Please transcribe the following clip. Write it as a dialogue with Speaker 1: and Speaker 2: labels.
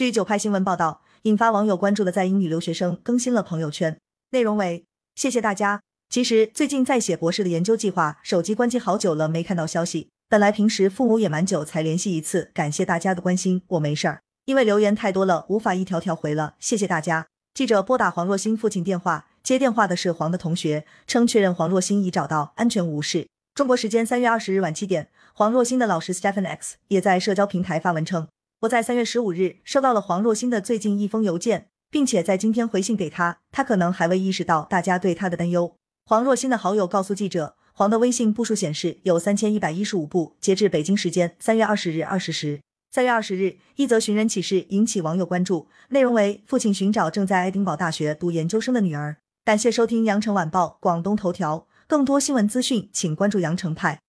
Speaker 1: 据九派新闻报道，引发网友关注的在英女留学生更新了朋友圈，内容为：谢谢大家。其实最近在写博士的研究计划，手机关机好久了，没看到消息。本来平时父母也蛮久才联系一次，感谢大家的关心，我没事儿。因为留言太多了，无法一条条回了，谢谢大家。记者拨打黄若欣父亲电话，接电话的是黄的同学，称确认黄若欣已找到，安全无事。中国时间三月二十日晚七点，黄若欣的老师 Stephen X 也在社交平台发文称，我在三月十五日收到了黄若欣的最近一封邮件，并且在今天回信给他，他可能还未意识到大家对他的担忧。黄若欣的好友告诉记者，黄的微信步数显示有三千一百一十五步。截至北京时间三月二十日二十时，三月二十日，一则寻人启事引起网友关注，内容为父亲寻找正在爱丁堡大学读研究生的女儿。感谢收听羊城晚报广东头条，更多新闻资讯，请关注羊城派。